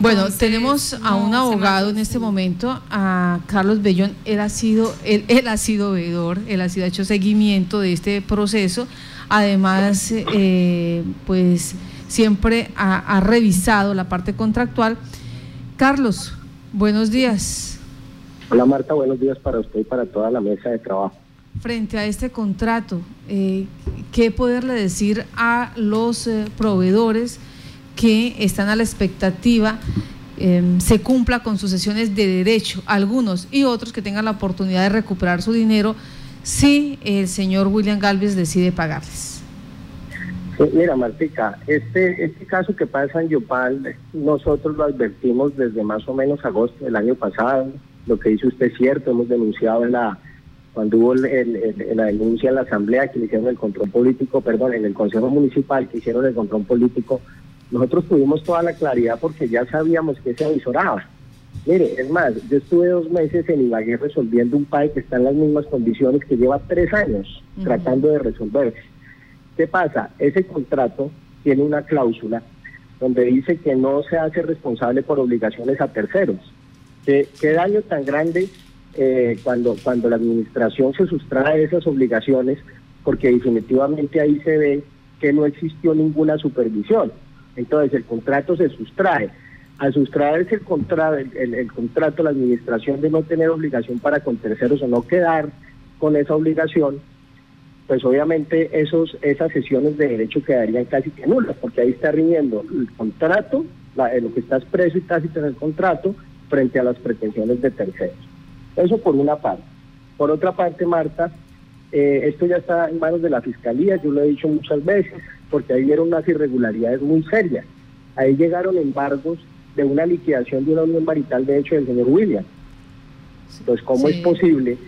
bueno, tenemos a un abogado en este momento, a Carlos Bellón. Él ha sido, él, él ha sido veedor, él ha sido hecho seguimiento de este proceso. Además, eh, pues siempre ha, revisado la parte contractual. Carlos, buenos días. Hola Marta, buenos días para usted y para toda la mesa de trabajo. Frente a este contrato, eh, ¿qué poderle decir a los eh, proveedores que están a la expectativa em, se cumpla con sus sesiones de derecho, algunos y otros que tengan la oportunidad de recuperar su dinero si el señor William Galvez decide pagarles? mira, Martica, este, este caso que pasa en Yopal, nosotros lo advertimos desde más o menos agosto del año pasado. Lo que dice usted es cierto, hemos denunciado en la cuando hubo la denuncia en la asamblea que hicieron el control político, perdón, en el consejo municipal que hicieron el control político, nosotros tuvimos toda la claridad porque ya sabíamos que se avisoraba. Mire, es más, yo estuve dos meses en Ibagué resolviendo un PAE que está en las mismas condiciones que lleva tres años tratando de resolverse. ¿Qué pasa? Ese contrato tiene una cláusula donde dice que no se hace responsable por obligaciones a terceros. ¿Qué, daño tan grande eh, cuando, cuando la administración se sustrae de esas obligaciones? Porque definitivamente ahí se ve que no existió ninguna supervisión. Entonces el contrato se sustrae. Al sustraerse el, contrato, el, contrato, la administración de no tener obligación para con terceros o no quedar con esa obligación, pues obviamente esos, esas sesiones de derecho quedarían casi que nulas, porque ahí está riñendo el contrato, lo que está expreso y tácito en el contrato, frente a las pretensiones de terceros. Eso por una parte. Por otra parte, Marta, eh, esto ya está en manos de la Fiscalía, yo lo he dicho muchas veces, porque ahí vieron unas irregularidades muy serias. Ahí llegaron embargos de una liquidación de una unión marital, de hecho, del señor William. Entonces, ¿cómo es posible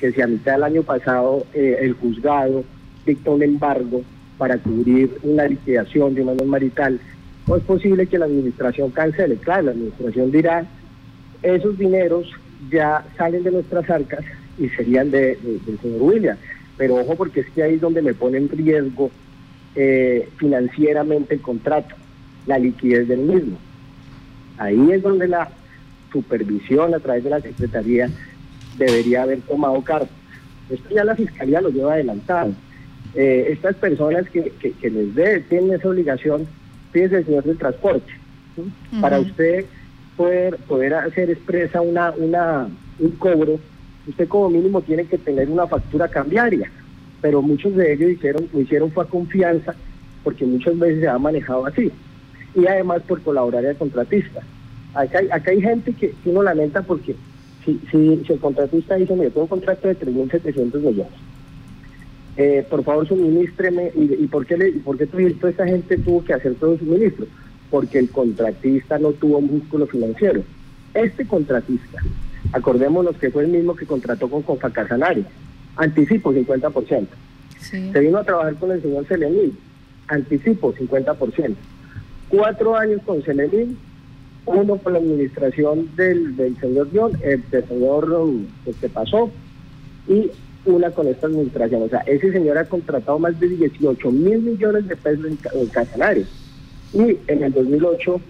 que si a mitad del año pasado eh, el juzgado dictó un embargo para cubrir una liquidación de una unión marital, ¿cómo es posible que la administración cancele? Claro, la administración dirá, esos dineros ya salen de nuestras arcas y serían de, del señor William. Pero ojo porque es que ahí es donde me pone en riesgo eh, financieramente el contrato, la liquidez del mismo. Ahí es donde la supervisión a través de la Secretaría debería haber tomado cartas. Esto ya la Fiscalía lo lleva adelantado. Eh, estas personas que, que, les dé, tienen esa obligación, fíjese, señor del transporte, para usted poder, poder hacer expresa una, una, un cobro, usted como mínimo tiene que tener una factura cambiaria pero muchos de ellos hicieron, lo hicieron fue a confianza, porque muchas veces se ha manejado así, y además por colaborar al contratista. Acá hay, acá hay gente que, uno lamenta porque si, si, el contratista dice, mire, tengo un contrato de 3.700 millones, eh, por favor suministreme, y, por qué, le, por qué toda esa gente tuvo que hacer todo el suministro? Porque el contratista no tuvo músculo financiero. Este contratista, acordémonos que fue el mismo que contrató con Confacasanari, anticipo 50%. Se vino a trabajar con el señor Selemín, anticipo 50%. Cuatro años con Selemín, uno con la administración del, señor John, el del señor que pasó, y una con esta administración. O sea, ese señor ha contratado más de 18 mil millones de pesos en, en Y en el 2008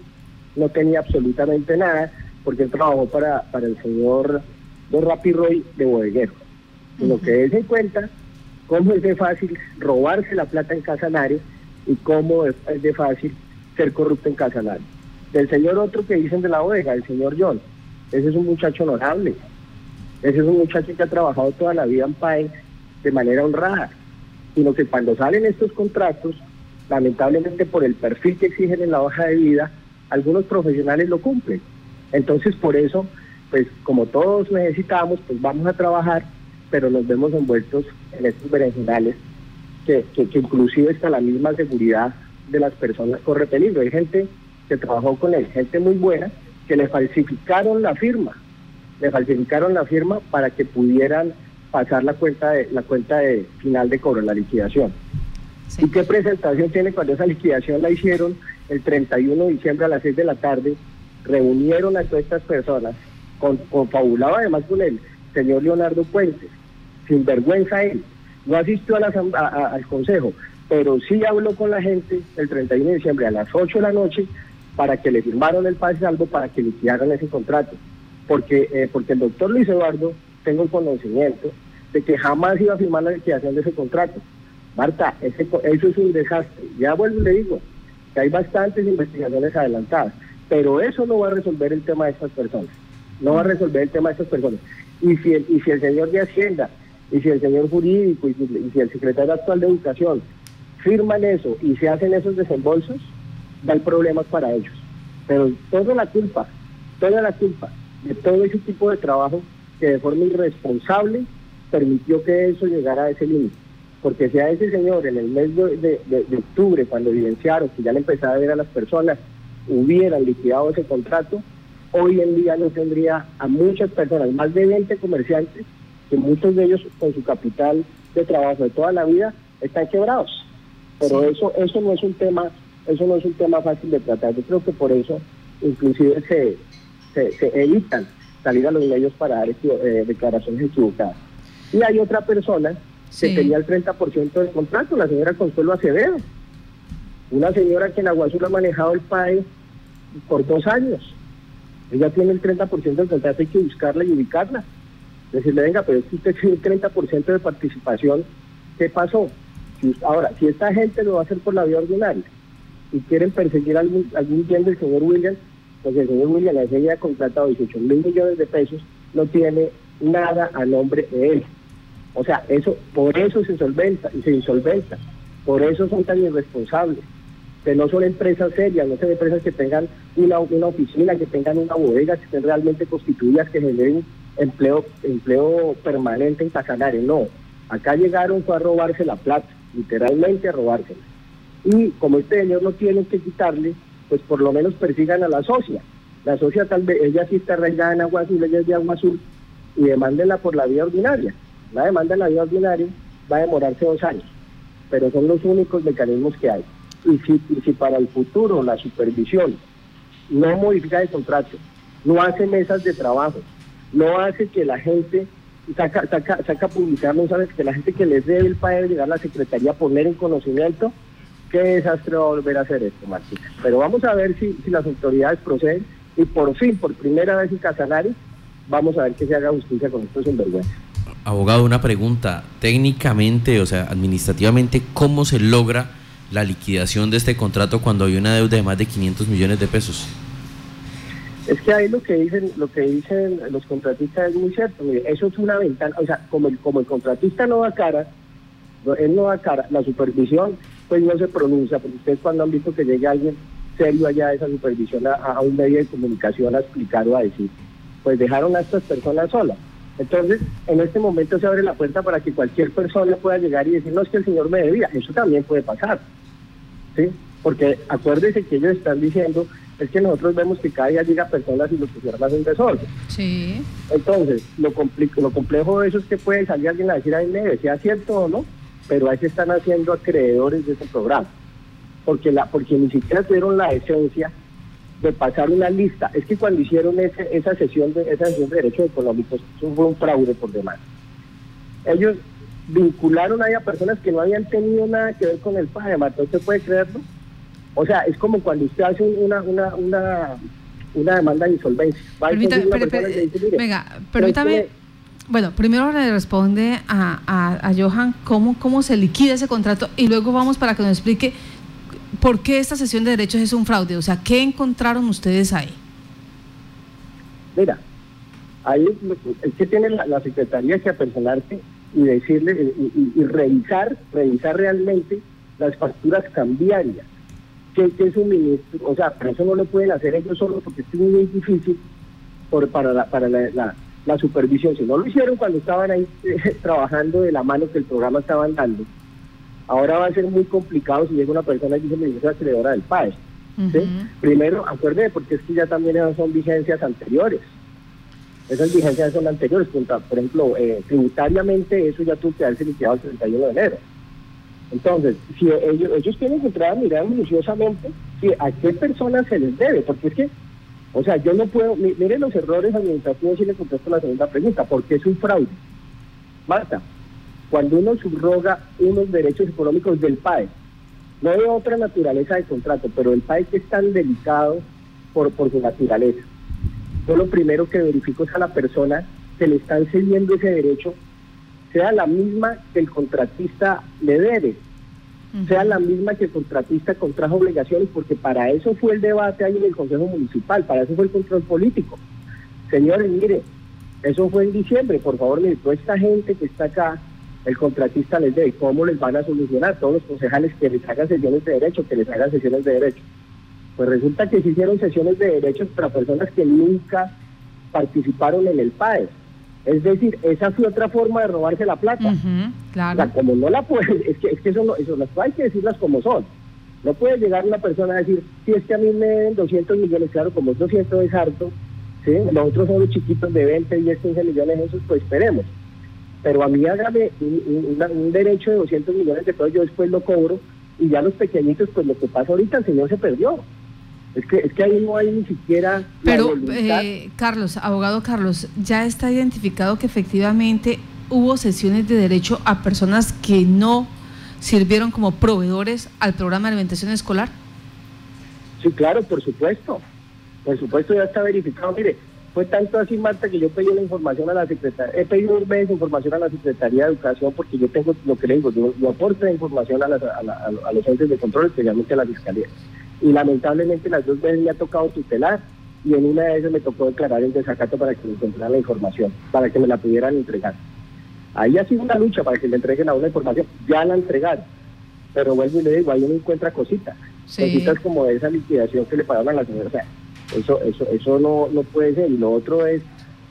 no tenía absolutamente nada, porque él trabajó para, para el señor Don Rapi Roy de bodeguero sino que des en cuenta cómo es de fácil robarse la plata en Casanare y cómo es de fácil ser corrupto en Casanare. Del señor otro que dicen de la bodega, el señor John, ese es un muchacho honorable, ese es un muchacho que ha trabajado toda la vida en PAE de manera honrada, sino que cuando salen estos contratos, lamentablemente por el perfil que exigen en la hoja de vida, algunos profesionales lo cumplen. Entonces, por eso, pues como todos necesitamos, pues vamos a trabajar pero nos vemos envueltos en estos berenjenales que, que, inclusive hasta la misma seguridad de las personas corre peligro. Hay gente que trabajó con él, gente muy buena, que le falsificaron la firma, le falsificaron la firma para que pudieran pasar la cuenta de la cuenta de final de cobro, la liquidación. ¿Y qué presentación tiene cuando esa liquidación la hicieron el 31 de diciembre a las 6 de la tarde? Reunieron a todas estas personas, con, confabulado además con el señor Leonardo Puentes, sin vergüenza él. No asistió a al consejo, pero sí habló con la gente el 31 de diciembre a las 8 de la noche para que le firmaron el pase salvo para que liquidaran ese contrato. Porque, eh, porque el doctor Luis Eduardo, tengo el conocimiento de que jamás iba a firmar la liquidación de ese contrato. Marta, ese, eso es un desastre. Ya vuelvo y le digo que hay bastantes investigaciones adelantadas, pero eso no va a resolver el tema de estas personas. No va a resolver el tema de estas personas. Y si el, y si el señor de Hacienda, y si el señor jurídico, y si, el secretario actual de Educación firman eso y se hacen esos desembolsos, da el problemas para ellos. Pero toda la culpa, toda la culpa de todo ese tipo de trabajo que de forma irresponsable permitió que eso llegara a ese límite. Porque si a ese señor en el mes de, octubre, cuando evidenciaron que ya le empezaba a ver a las personas, hubieran liquidado ese contrato, hoy en día no tendría a muchas personas, más de 20 comerciantes, que muchos de ellos con su capital de trabajo de toda la vida están quebrados. Pero eso eso no es un tema eso no es un tema fácil de tratar. Yo creo que por eso inclusive se, se, evitan salir a los medios para dar eh, declaraciones equivocadas. Y hay otra persona que tenía el 30% del contrato, la señora Consuelo Acevedo. Una señora que en Aguazul ha manejado el PAE por dos años. Ella tiene el 30% del contrato, hay que buscarla y ubicarla. Decirle, venga, pero que usted tiene el 30% de participación, ¿qué pasó? ahora, si esta gente lo va a hacer por la vía ordinaria y quieren perseguir algún, algún bien del señor Williams, pues el señor Williams le ha contratado 18 mil millones de pesos, no tiene nada a nombre de él. O sea, eso, por eso se solventa y se insolventa. Por eso son tan irresponsables. Que no son empresas serias, no son empresas que tengan una, una oficina, que tengan una bodega, que estén realmente constituidas, que generen empleo, empleo permanente en Tacanare. No. Acá llegaron fue a robarse la plata, literalmente a robársela. Y como este señor no tiene que quitarle, pues por lo menos persigan a la socia. La socia tal vez, ella sí está arraigada en Agua Azul, ella es de Agua Azul, y demándenla por la vía ordinaria. La demanda en la vía ordinaria va a demorarse dos años, pero son los únicos mecanismos que hay. Y si, si para el futuro la supervisión no modifica el contrato, no hace mesas de trabajo, no hace que la gente saca, saca, saca publicidad sabes que la gente que les debe el país llegar a la Secretaría poner en conocimiento, qué desastre va a volver a hacer esto, Martín. Pero vamos a ver si, si las autoridades proceden y por fin, por primera vez en Casanare, vamos a ver que se haga justicia con estos sinvergüenzas. Abogado, una pregunta. Técnicamente, o sea, administrativamente, ¿cómo se logra la liquidación de este contrato cuando hay una deuda de más de 500 millones de pesos? Es que ahí lo que dicen, lo que dicen los contratistas es muy cierto. eso es una ventana, o sea, como el, como el contratista no da cara, él no da cara, la supervisión pues no se pronuncia, porque ustedes cuando han visto que llegue alguien serio allá de esa supervisión a, un medio de comunicación a explicar o a decir, pues dejaron a estas personas solas. Entonces, en este momento se abre la puerta para que cualquier persona pueda llegar y decir, no es que el señor me debía. Eso también puede pasar. ¿Sí? Porque acuérdense que ellos están diciendo, es que nosotros vemos que cada día llega personas y los pusieron un desorden. Sí. Entonces, lo, lo complejo de eso es que puede salir alguien a decir, a mí me sea cierto o no, pero ahí se están haciendo acreedores de ese programa. Porque, la, porque ni siquiera tuvieron la esencia de pasar una lista. Es que cuando hicieron esa sesión de esa sesión de derechos económicos, eso fue un fraude por demás. Ellos vincularon ahí a personas que no habían tenido nada que ver con el PAEMA, ¿usted puede creerlo? O sea, es como cuando usted hace una, una, una, una demanda de insolvencia. venga, permítame... Bueno, primero le responde a, a, a Johan cómo, cómo se liquida ese contrato y luego vamos para que nos explique ¿por qué esta sesión de derechos es un fraude? O sea, ¿qué encontraron ustedes ahí? Mira, ahí es que tiene la, Secretaría que apersonarse y decirle y, revisar, revisar realmente las facturas cambiarias. Que es un ministro? O sea, pero eso no lo pueden hacer ellos solos porque es muy difícil por, para, la, para la, la, supervisión. Si no lo hicieron cuando estaban ahí trabajando de la mano que el programa estaban dando, Ahora va a ser muy complicado si llega una persona y dice, me dice acreedora del PAE. Primero, acuérdate, porque es que ya también son vigencias anteriores. Esas vigencias son anteriores. Por ejemplo, eh, tributariamente eso ya tuvo que haberse liquidado el 31 de enero. Entonces, si ellos, ellos tienen que entrar a mirar minuciosamente a qué personas se les debe, porque es que, o sea, yo no puedo, miren los errores administrativos y le contesto la segunda pregunta, porque es un fraude. Marta, cuando uno subroga unos derechos económicos del PAE, no de otra naturaleza de contrato, pero el PAE que es tan delicado por su naturaleza. Yo lo primero que verifico es a la persona que le están cediendo ese derecho, sea la misma que el contratista le debe, sea la misma que el contratista contrajo obligaciones, porque para eso fue el debate ahí en el Consejo Municipal, para eso fue el control político. Señores, mire, eso fue en diciembre, por favor, mire, toda esta gente que está acá, el contratista les debe, ¿cómo les van a solucionar? Todos los concejales que les hagan sesiones de derecho, que les hagan sesiones de derecho. Pues resulta que se hicieron sesiones de derechos para personas que nunca participaron en el PAES. Es decir, esa fue otra forma de robarse la plata. claro. O sea, como no la puede, es que, es que eso, no, eso las hay que decirlas como son. No puede llegar una persona a decir, si es que a mí me den 200 millones, claro, como es 200 es harto, ¿sí? nosotros somos chiquitos de 20, 10, 15 millones, esos pues esperemos. Pero a mí hágame un, derecho de 200 millones de pesos, yo después lo cobro, y ya los pequeñitos, pues lo que pasa ahorita, el señor se perdió. Es que, es que ahí no hay ni siquiera... Pero, eh, Carlos, abogado Carlos, ya está identificado que efectivamente hubo sesiones de derecho a personas que no sirvieron como proveedores al programa de alimentación escolar. Sí, claro, por supuesto. Por supuesto ya está verificado. Mire, fue tanto así, Marta, que yo pedí la información a la secretaria, he pedido dos veces información a la Secretaría de Educación porque yo tengo lo que le digo, yo, aporto información a, a, los entes de control, especialmente a la Fiscalía y lamentablemente las dos veces me ha tocado tutelar y en una de esas me tocó declarar el desacato para que me encontraran la información, para que me la pudieran entregar. Ahí ha sido una lucha para que me entreguen a una información, ya la entregaron, pero vuelvo y le digo, ahí uno encuentra cositas, cositas como esa liquidación que le pagaron a la señora, o sea, eso, eso, eso no, no puede ser, y lo otro es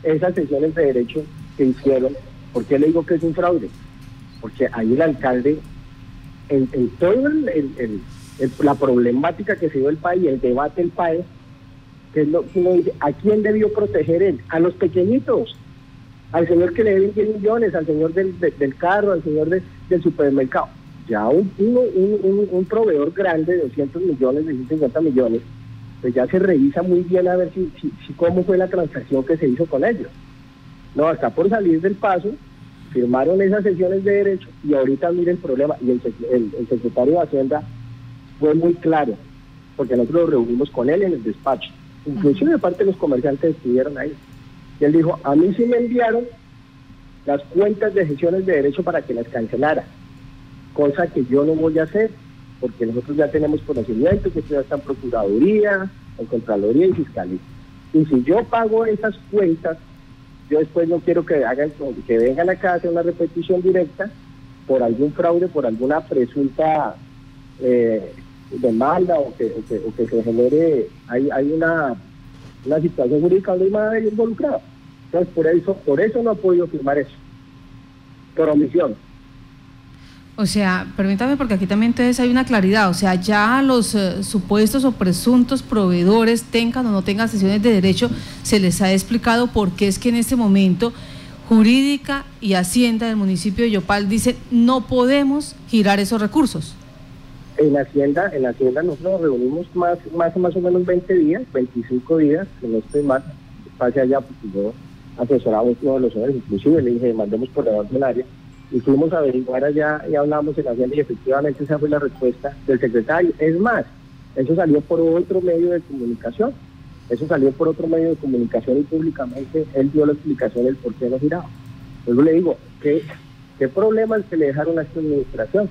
esas sesiones de derecho que hicieron, ¿por qué le digo que es un fraude? Porque ahí el alcalde, en, todo el la problemática que se dio el país, el debate del país, que es lo dice, ¿a quién debió proteger él? A los pequeñitos, al señor que le deben 10 millones, al señor del, carro, al señor del supermercado. Ya un, un, un, proveedor grande de 200 millones, de 150 millones, pues ya se revisa muy bien a ver si, si, cómo fue la transacción que se hizo con ellos. No, hasta por salir del paso, firmaron esas sesiones de derecho y ahorita miren el problema. Y el, el secretario de Hacienda fue muy claro, porque nosotros lo reunimos con él en el despacho. Inclusive parte de los comerciantes estuvieron ahí. Y él dijo, a mí sí me enviaron las cuentas de gestiones de derecho para que las cancelara, cosa que yo no voy a hacer, porque nosotros ya tenemos conocimiento que ya está en Procuraduría, en Contraloría y Fiscalía. Y si yo pago esas cuentas, yo después no quiero que hagan que vengan acá a hacer una repetición directa por algún fraude, por alguna presunta eh, demanda o que, o que, se genere, hay, hay una, una situación jurídica donde hay involucrada. Entonces, por eso, por eso no ha podido firmar eso, por omisión. O sea, permítame porque aquí también entonces hay una claridad, o sea, ya los eh, supuestos o presuntos proveedores tengan o no tengan sesiones de derecho, se les ha explicado por qué es que en este momento jurídica y hacienda del municipio de Yopal dice no podemos girar esos recursos en Hacienda, en Hacienda nosotros nos reunimos más, más, más o menos 20 días, 25 días, que no estoy más, pase allá porque yo asesoraba uno de los señores, inclusive le dije, mandemos por debajo del área, y fuimos a averiguar allá y hablamos en Hacienda y efectivamente esa fue la respuesta del secretario. Es más, eso salió por otro medio de comunicación, eso salió por otro medio de comunicación y públicamente él dio la explicación del por qué no giraba. Luego le digo, ¿qué, qué problemas se le dejaron a esta administración?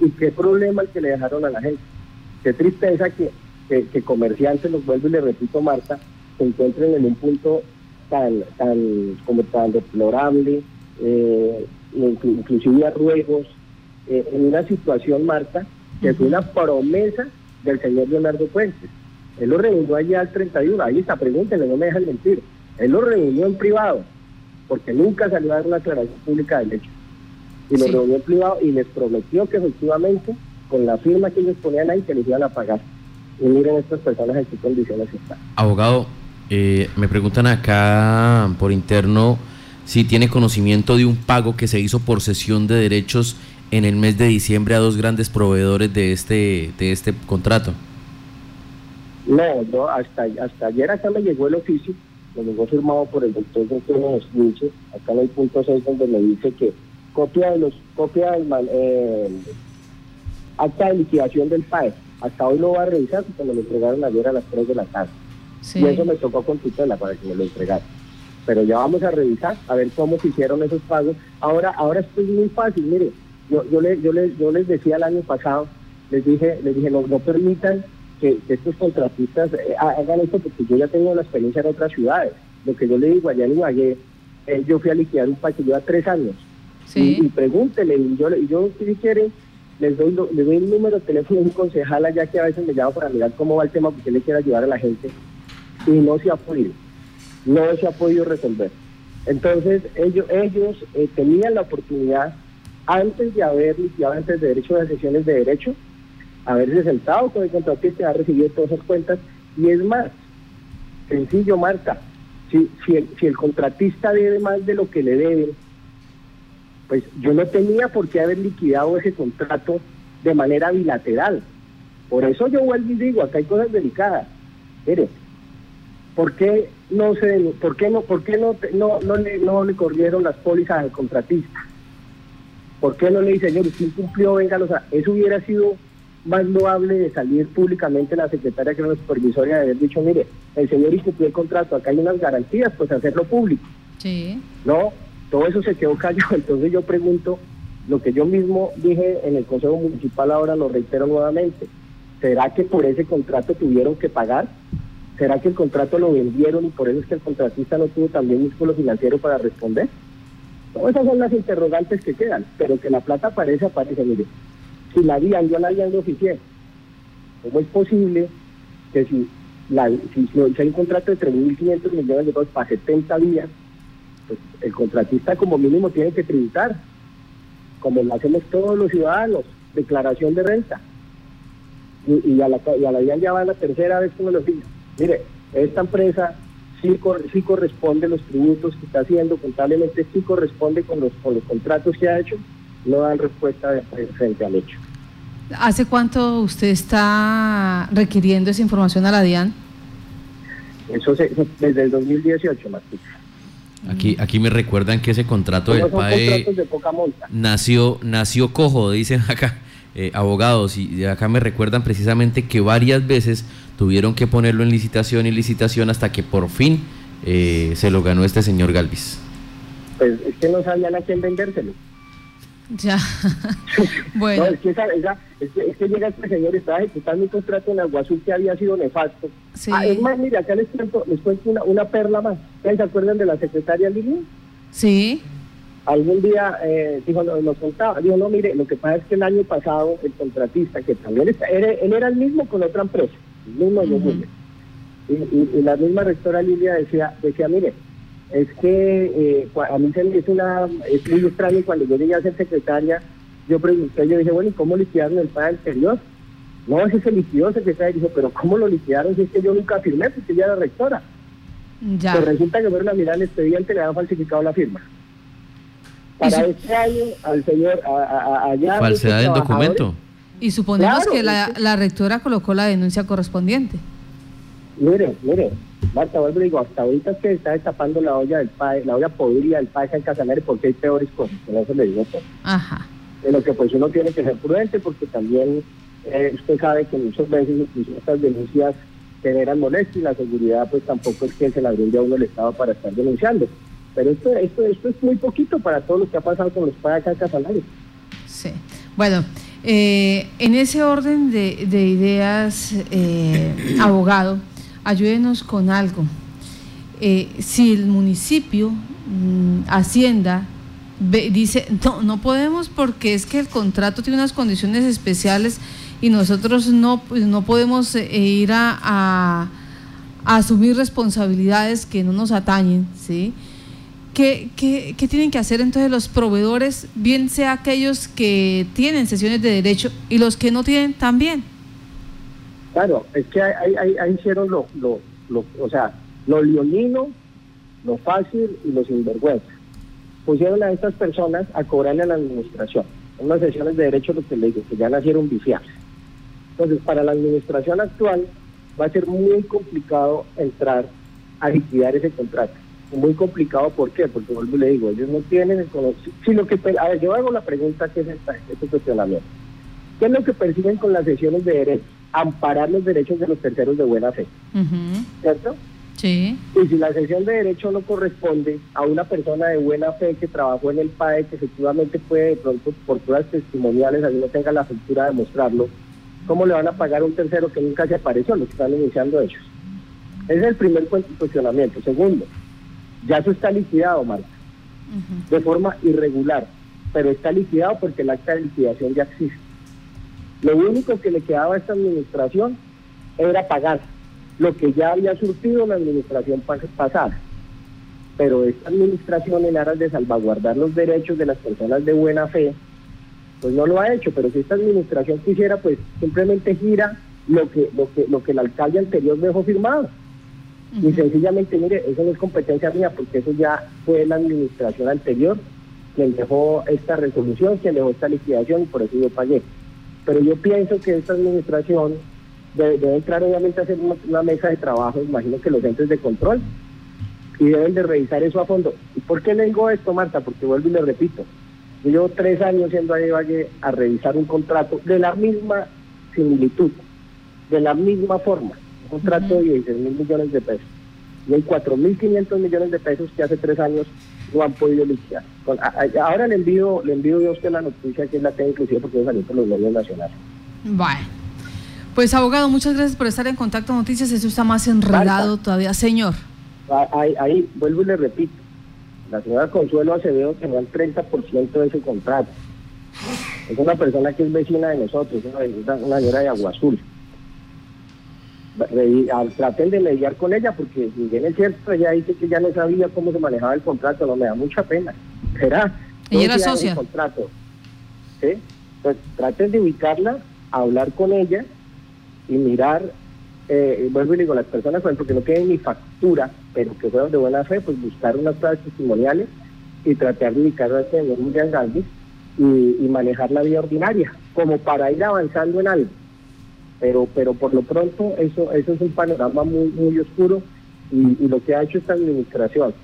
Y qué problema el que le dejaron a la gente. Qué tristeza que, que, comerciantes, los vuelvo y le repito, Marta, se encuentren en un punto tan, tan, como tan deplorable, eh, inclusive a ruegos, eh, en una situación, Marta, que fue una promesa del señor Leonardo Puentes. Él lo reunió allá al 31, ahí está, pregúntenle, no me dejan mentir. Él lo reunió en privado, porque nunca salió a dar una aclaración pública del hecho y lo reunió en privado y les prometió que efectivamente con la firma que ellos ponían ahí que les iban a pagar. Y miren estas personas en qué condiciones están. Abogado, eh, me preguntan acá por interno si tiene conocimiento de un pago que se hizo por sesión de derechos en el mes de diciembre a dos grandes proveedores de este de este contrato. No, no hasta, hasta ayer acá me llegó el oficio, me llegó firmado por el doctor Antonio Escuche, acá en el punto 6 donde me dice que copia de los copia del, eh, acta de liquidación del PAE. Hasta hoy lo voy a revisar porque me lo entregaron ayer a las 3 de la tarde. Y eso me tocó con tutela para que me lo entregaran. Pero ya vamos a revisar, a ver cómo se hicieron esos pagos. Ahora, ahora esto es muy fácil, mire, yo, yo, le, yo, le, yo les decía el año pasado, les dije, les dije, no, no permitan que, estos contratistas eh, hagan esto porque yo ya tengo la experiencia en otras ciudades. Lo que yo le digo allá en Ibagué, eh, yo fui a liquidar un país que lleva tres años. Y, y, pregúntele, y yo, si quieren, les doy, les doy el número de teléfono de un concejal allá que a veces me llama para mirar cómo va el tema porque le quiere ayudar a la gente y no se ha podido, no se ha podido resolver. Entonces ellos, ellos eh, tenían la oportunidad antes de haber liquidado antes de derecho de sesiones de derecho, haberse sentado con el contratista haber recibido todas esas cuentas. Y es más, sencillo, Marta, si, si, el, si el contratista debe más de lo que le deben, pues yo no tenía por qué haber liquidado ese contrato de manera bilateral. Por eso yo vuelvo y digo, acá hay cosas delicadas. Mire, ¿por qué no se, por qué no, por qué no, no, no, le, no le corrieron las pólizas al contratista? ¿Por qué no le dice, señor, usted incumplió, venga, o sea, eso hubiera sido más loable de salir públicamente la secretaria que era la supervisora de haber dicho, mire, el señor incumplió el contrato, acá hay unas garantías, pues hacerlo público. Sí. No, todo eso se quedó callado. Entonces yo pregunto, lo que yo mismo dije en el Consejo Municipal ahora lo reitero nuevamente, ¿será que por ese contrato tuvieron que pagar? ¿Será que el contrato lo vendieron y por eso es que el contratista no tuvo también músculo financiero para responder? Todas esas son las interrogantes que quedan, pero que la plata aparece, aparece, mire. Si la habían, yo la habían de oficial. ¿Cómo es posible que si, la, si, si hay un contrato de 3.500 millones de dólares para 70 días, pues el contratista como mínimo tiene que tributar, como lo hacemos todos los ciudadanos, declaración de renta. Y, y a la, y a la ya va la tercera vez que me lo digo. Mire, esta empresa sí, sí corresponde los tributos que está haciendo, contablemente sí corresponde con los, con los contratos que ha hecho, no dan respuesta de, frente al hecho. ¿Hace cuánto usted está requiriendo esa información a la DIAN? Eso se, desde el 2018, Martín. Aquí, aquí me recuerdan que ese contrato del PAE nació, nació cojo, dicen acá eh, abogados, y acá me recuerdan precisamente que varias veces tuvieron que ponerlo en licitación y licitación hasta que por fin eh, se lo ganó este señor Galvis. Pues es que no sabían a quién vendérselo. Ya. bueno. es, que es, que, llega este señor, estaba ejecutando un contrato en Aguazú que había sido nefasto. Sí. Ah, es más, mira, acá les cuento, les cuento una, una perla más. ¿Se acuerdan de la secretaria Lili? Sí. Algún día eh, dijo, nos, contaba, dijo, no, mire, lo que pasa es que el año pasado el contratista, que también está, era, él era el mismo con otra empresa, el mismo y, y, la misma rectora Lilia decía, decía, mire, es que eh, a mí se me hizo una, es muy extraño cuando yo llegué a ser secretaria, yo pregunté, yo dije, bueno, ¿y cómo liquidaron el PAE anterior? No, ese se liquidó, secretaria, dijo, pero ¿cómo lo liquidaron si es que yo nunca firmé porque ella era rectora? Ya. Pues resulta que fueron a mirar el expediente y le habían falsificado la firma. Para este año, al señor, allá... Falsedad del documento. Y suponemos que la, la rectora colocó la denuncia correspondiente. Mire, mire, Marta, vuelvo digo, hasta ahorita que está destapando la olla del PAE, la olla podrida del PAE en Casanare porque hay peores cosas, no se le digo todo. Ajá. De lo que pues uno tiene que ser prudente porque también eh, usted sabe que muchas veces incluso estas denuncias generan molestia y la seguridad pues tampoco es que se la brinde a uno el Estado para estar denunciando. Pero esto, esto, esto es muy poquito para todo lo que ha pasado con los PAE acá en Casanare. Sí. Bueno, eh, en ese orden de, de ideas, eh, abogado, ayúdenos con algo. Eh, si el municipio, mm, Hacienda, dice, no, no podemos porque es que el contrato tiene unas condiciones especiales y nosotros no, pues, no podemos eh, ir a, a, asumir responsabilidades que no nos atañen, ¿sí? ¿Qué, qué, qué tienen que hacer entonces los proveedores, bien sea aquellos que tienen sesiones de derecho y los que no tienen también? Claro, es que ahí, hicieron lo, lo, o sea, lo leonino, lo fácil y lo sinvergüenza. Pusieron a estas personas a cobrarle a la administración. En unas sesiones de derecho lo que le digo, que ya nacieron viciados. Entonces, para la administración actual va a ser muy complicado entrar a liquidar ese contrato. Muy complicado, ¿por qué? Porque vuelvo y le digo, ellos no tienen el conocimiento. Que, a ver, yo hago la pregunta que es este cuestionamiento ¿Qué es lo que persiguen con las sesiones de derechos? Amparar los derechos de los terceros de buena fe. ¿Cierto? Sí. Y si la sesión de derecho no corresponde a una persona de buena fe que trabajó en el PAE, que efectivamente puede de pronto por pruebas testimoniales, así no tenga la factura de mostrarlo, ¿cómo le van a pagar a un tercero que nunca se apareció, los que están iniciando ellos? Ese es el primer cuestionamiento. Segundo, ya eso está liquidado, Marta, de forma irregular, pero está liquidado porque el acta de liquidación ya existe. Lo único que le quedaba a esta administración era pagar lo que ya había surtido la administración pasada. Pero esta administración, en aras de salvaguardar los derechos de las personas de buena fe, pues no lo ha hecho. Pero si esta administración quisiera, pues simplemente gira lo que, lo que, lo que el alcalde anterior dejó firmado. Y sencillamente, mire, eso no es competencia mía, porque eso ya fue la administración anterior quien dejó esta resolución, quien dejó esta liquidación, y por eso yo pagué. Pero yo pienso que esta administración debe, entrar obviamente a hacer una, mesa de trabajo, imagino que los entes de control, y deben de revisar eso a fondo. ¿Y por qué le digo esto, Marta? Porque vuelvo y le repito, yo llevo tres años siendo a Valle a revisar un contrato de la misma similitud, de la misma forma contrato de 16 mil millones de pesos. Y hay 4.500 millones de pesos que hace tres años no han podido liquidar. Ahora le envío, le envío a usted la noticia que la tengo inclusive porque salió por los medios nacionales. Bueno. Pues abogado, muchas gracias por estar en contacto con Noticias. Eso está más enredado todavía, señor. Ahí, ahí, vuelvo y le repito. La señora Consuelo Acevedo tenía el 30% de ese contrato. Es una persona que es vecina de nosotros, una, una señora de Agua Azul traten de mediar con ella, porque si bien es cierto, ella dice que ya no sabía cómo se manejaba el contrato, no me da mucha pena. ¿Será? Ella era socia. El contrato. ¿Sí? Pues traten de ubicarla, hablar con ella y mirar, eh, vuelvo y digo, las personas, porque no tienen ni factura, pero que fueron de buena fe, pues buscar unas pruebas testimoniales y tratar de ubicarla a este señor Muriel Gandhi y, y manejar la vida ordinaria, como para ir avanzando en algo pero pero por lo pronto eso eso es un panorama muy muy oscuro y, lo que ha hecho esta administración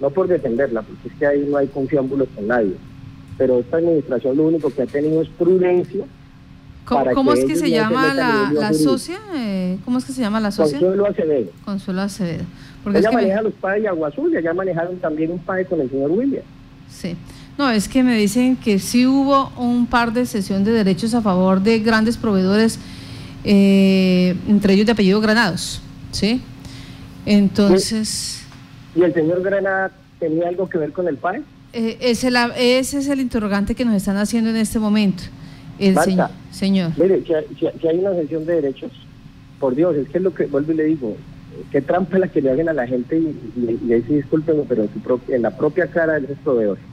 no por defenderla porque es que ahí no hay confiámbulos con nadie pero esta administración lo único que ha tenido es prudencia ¿Cómo, es que se llama la, la socia? Eh, ¿Cómo es que se llama la socia? Consuelo Acevedo. Consuelo Acevedo. Porque ella maneja los padres de Agua Azul y allá manejaron también un padre con el señor William. Sí. No, es que me dicen que sí hubo un par de sesiones de derechos a favor de grandes proveedores eh, entre ellos de apellido Granados, ¿sí? Entonces... ¿Y el señor Granada tenía algo que ver con el PAE? Eh, ese, es el interrogante que nos están haciendo en este momento. El señor, Mire, si, hay una sesión de derechos, por Dios, es que es lo que vuelvo y le digo, qué trampa la que le hagan a la gente y, le dice discúlpenme, pero en la propia cara de esos proveedores.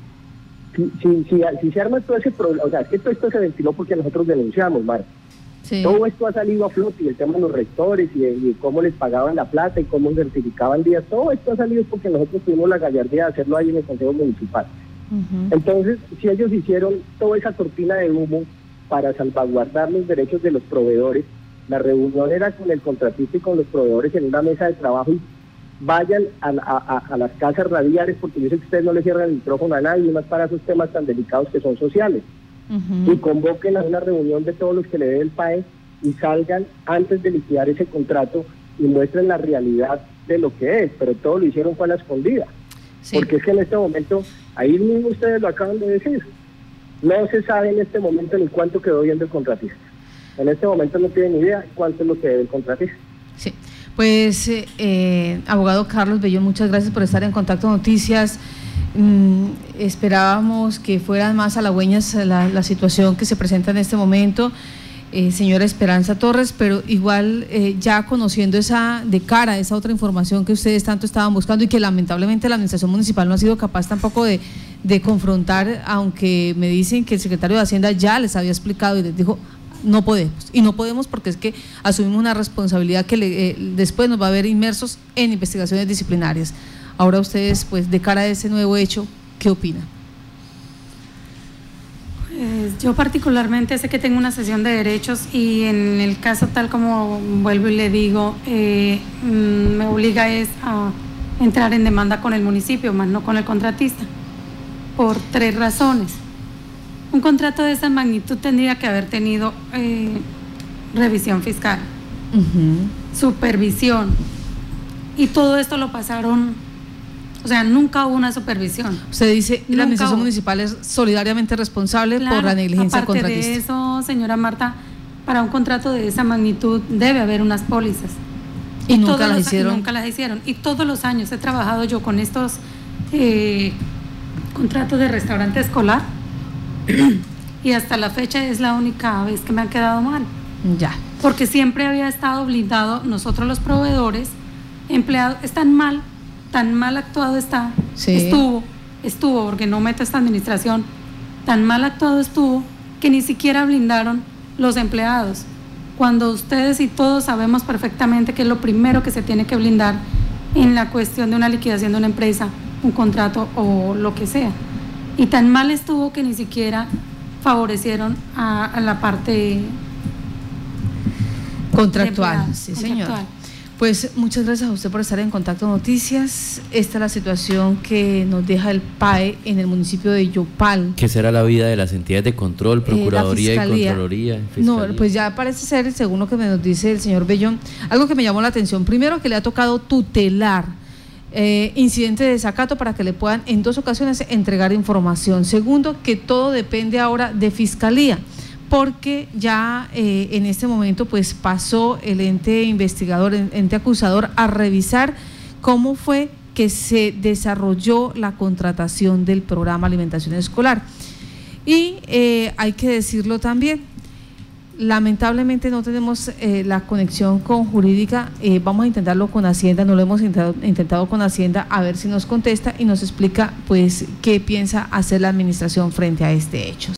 Si, si, si, se arma todo ese problema, o sea, es que todo esto se ventiló porque nosotros denunciamos, Marta. Todo esto ha salido a flote, y el tema de los rectores y, cómo les pagaban la plata y cómo certificaban días, todo esto ha salido porque nosotros tuvimos la gallardía de hacerlo ahí en el Consejo Municipal. Entonces, si ellos hicieron toda esa cortina de humo para salvaguardar los derechos de los proveedores, la reunión era con el contratista y con los proveedores en una mesa de trabajo y vayan a, las casas radiales, porque yo sé que ustedes no le cierran el micrófono a nadie, más para esos temas tan delicados que son sociales y convoquen a una reunión de todos los que le el PAE y salgan antes de liquidar ese contrato y muestren la realidad de lo que es, pero todo lo hicieron fue a la escondida. Porque es que en este momento, ahí mismo ustedes lo acaban de decir, no se sabe en este momento ni cuánto quedó viendo el contratista. En este momento no tienen idea cuánto es lo que debe el contratista. Sí, pues eh, eh, abogado Carlos Bellón, muchas gracias por estar en Contacto Noticias. Mm, esperábamos que fueran más halagüeñas la, la situación que se presenta en este momento, eh, señora Esperanza Torres, pero igual eh, ya conociendo esa de cara, esa otra información que ustedes tanto estaban buscando y que lamentablemente la Administración Municipal no ha sido capaz tampoco de, de confrontar, aunque me dicen que el secretario de Hacienda ya les había explicado y les dijo, no podemos. Y no podemos porque es que asumimos una responsabilidad que eh, después nos va a ver inmersos en investigaciones disciplinarias. Ahora ustedes, pues, de cara a ese nuevo hecho, ¿qué opinan? Pues yo particularmente sé que tengo una sesión de derechos y en el caso tal como vuelvo y le digo, eh, mm, me obliga es a entrar en demanda con el municipio, más no con el contratista, por tres razones. Un contrato de esa magnitud tendría que haber tenido eh, revisión fiscal, supervisión, y todo esto lo pasaron o sea, nunca hubo una supervisión. Usted dice, la administración municipal es solidariamente responsable por la negligencia aparte contratista. de eso, señora Marta, para un contrato de esa magnitud debe haber unas pólizas. Y, nunca las hicieron. nunca las hicieron. Y todos los años he trabajado yo con estos eh, contratos de restaurante escolar. y hasta la fecha es la única vez que me ha quedado mal. Ya. Porque siempre había estado blindado, nosotros los proveedores, empleados, están mal tan mal actuado está, estuvo, estuvo, porque no meto esta administración, tan mal actuado estuvo que ni siquiera blindaron los empleados. Cuando ustedes y todos sabemos perfectamente que es lo primero que se tiene que blindar en la cuestión de una liquidación de una empresa, un contrato o lo que sea. Y tan mal estuvo que ni siquiera favorecieron a, la parte contractual. sí, señor. Pues muchas gracias a usted por estar en Contacto Noticias. Esta es la situación que nos deja el PAE en el municipio de Yopal. ¿Qué será la vida de las entidades de control, eh, Procuraduría y Contraloría? No, pues ya parece ser, según lo que nos dice el señor Bellón, algo que me llamó la atención. Primero, que le ha tocado tutelar eh, incidente de desacato para que le puedan en dos ocasiones entregar información. Segundo, que todo depende ahora de Fiscalía porque ya eh, en este momento pues pasó el ente investigador, el ente acusador a revisar cómo fue que se desarrolló la contratación del programa Alimentación Escolar. Y eh, hay que decirlo también, lamentablemente no tenemos eh, la conexión con jurídica, vamos a intentarlo con Hacienda, no lo hemos intentado, intentado, con Hacienda, a ver si nos contesta y nos explica pues qué piensa hacer la administración frente a este hecho.